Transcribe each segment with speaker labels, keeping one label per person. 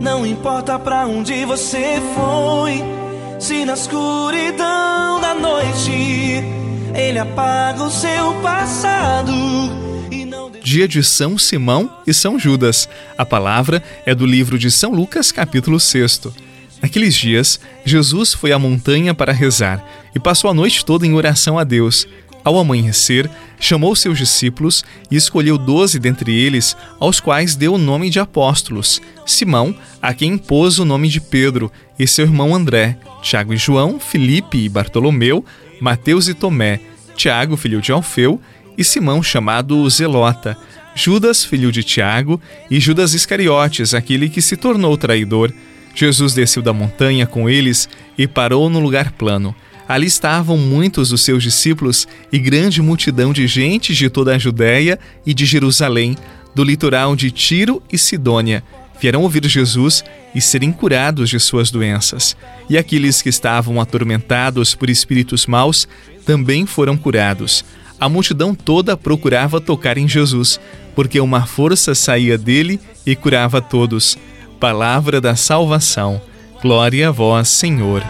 Speaker 1: Não importa pra onde você foi, se na escuridão da noite ele apaga o seu passado.
Speaker 2: Dia de São Simão e São Judas. A palavra é do livro de São Lucas, capítulo 6. Naqueles dias, Jesus foi à montanha para rezar e passou a noite toda em oração a Deus. Ao amanhecer, chamou seus discípulos e escolheu doze dentre eles, aos quais deu o nome de apóstolos: Simão, a quem pôs o nome de Pedro, e seu irmão André, Tiago e João, Filipe e Bartolomeu, Mateus e Tomé, Tiago, filho de Alfeu, e Simão, chamado Zelota, Judas, filho de Tiago, e Judas Iscariotes, aquele que se tornou traidor. Jesus desceu da montanha com eles e parou no lugar plano. Ali estavam muitos dos seus discípulos e grande multidão de gente de toda a Judéia e de Jerusalém, do litoral de Tiro e Sidônia. Vieram ouvir Jesus e serem curados de suas doenças. E aqueles que estavam atormentados por espíritos maus também foram curados. A multidão toda procurava tocar em Jesus, porque uma força saía dele e curava todos. Palavra da salvação. Glória a vós, Senhor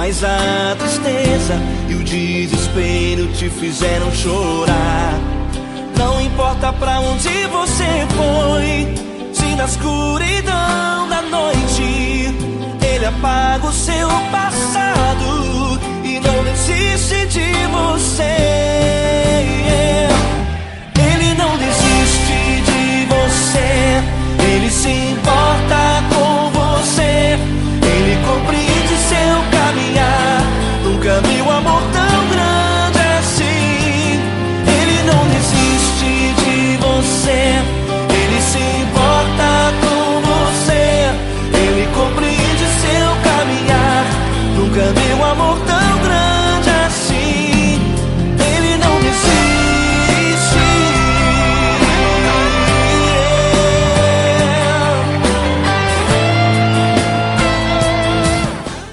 Speaker 1: mas a tristeza e o desespero te fizeram chorar. Não importa pra onde você foi, se na escuridão da noite ele apaga o seu passado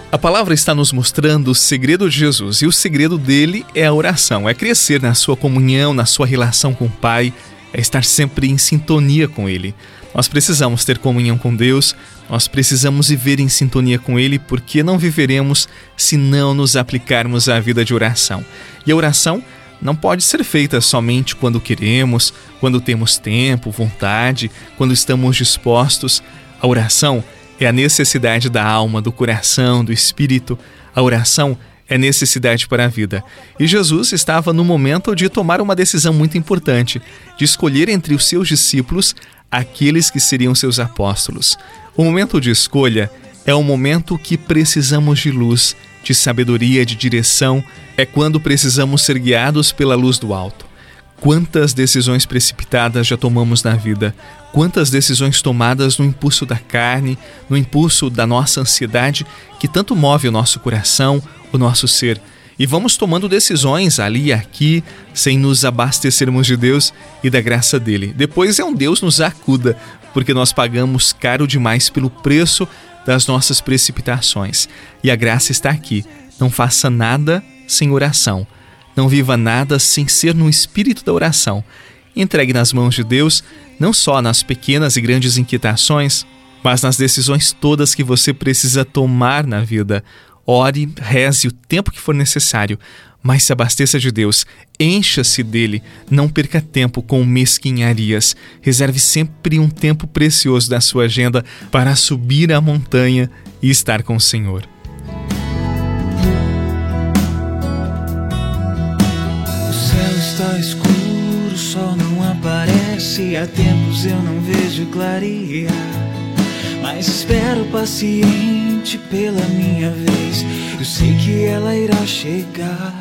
Speaker 2: A palavra está nos mostrando o segredo de Jesus e o segredo dele é a oração, é crescer na sua comunhão, na sua relação com o Pai, é estar sempre em sintonia com Ele. Nós precisamos ter comunhão com Deus, nós precisamos viver em sintonia com Ele, porque não viveremos se não nos aplicarmos à vida de oração. E a oração não pode ser feita somente quando queremos, quando temos tempo, vontade, quando estamos dispostos. A oração é a necessidade da alma, do coração, do espírito. A oração é necessidade para a vida. E Jesus estava no momento de tomar uma decisão muito importante, de escolher entre os seus discípulos aqueles que seriam seus apóstolos. O momento de escolha é o momento que precisamos de luz, de sabedoria, de direção, é quando precisamos ser guiados pela luz do alto. Quantas decisões precipitadas já tomamos na vida? Quantas decisões tomadas no impulso da carne, no impulso da nossa ansiedade, que tanto move o nosso coração, o nosso ser? E vamos tomando decisões ali e aqui, sem nos abastecermos de Deus e da graça dele. Depois é um Deus nos acuda, porque nós pagamos caro demais pelo preço das nossas precipitações. E a graça está aqui. Não faça nada sem oração. Não viva nada sem ser no espírito da oração. Entregue nas mãos de Deus, não só nas pequenas e grandes inquietações, mas nas decisões todas que você precisa tomar na vida. Ore, reze o tempo que for necessário, mas se abasteça de Deus, encha-se dele, não perca tempo com mesquinharias. Reserve sempre um tempo precioso da sua agenda para subir a montanha e estar com o Senhor.
Speaker 3: Está escuro, o sol não aparece. Há tempos eu não vejo clarear. Mas espero paciente pela minha vez. Eu sei que ela irá chegar.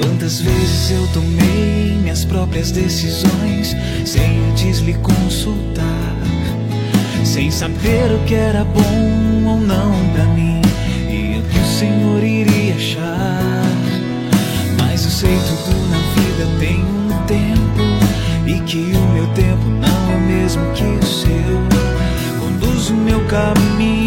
Speaker 3: Quantas vezes eu tomei minhas próprias decisões sem antes lhe consultar, sem saber o que era bom ou não pra mim e o que o Senhor iria achar. Mas eu sei tudo vida tem um tempo e que o meu tempo não é o mesmo que o seu. Conduz o meu caminho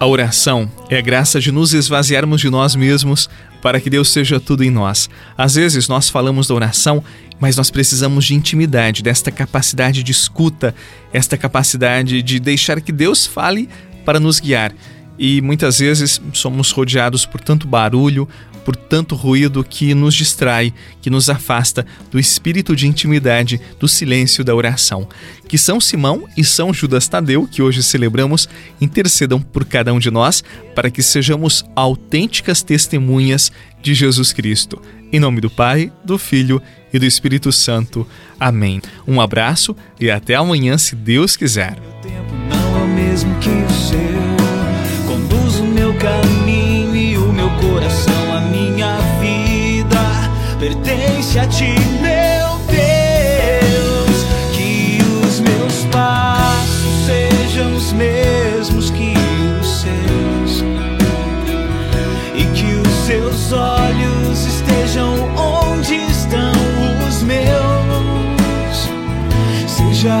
Speaker 3: A
Speaker 2: oração é a graça de nos esvaziarmos de nós mesmos para que Deus seja tudo em nós. Às vezes nós falamos da oração, mas nós precisamos de intimidade, desta capacidade de escuta, esta capacidade de deixar que Deus fale para nos guiar. E muitas vezes somos rodeados por tanto barulho, por tanto ruído que nos distrai, que nos afasta do espírito de intimidade, do silêncio da oração. Que São Simão e São Judas Tadeu, que hoje celebramos, intercedam por cada um de nós para que sejamos autênticas testemunhas de Jesus Cristo. Em nome do Pai, do Filho e do Espírito Santo. Amém. Um abraço e até amanhã, se Deus quiser.
Speaker 3: A ti, meu Deus. Que os meus passos sejam os mesmos que os seus e que os seus olhos estejam onde estão os meus. Seja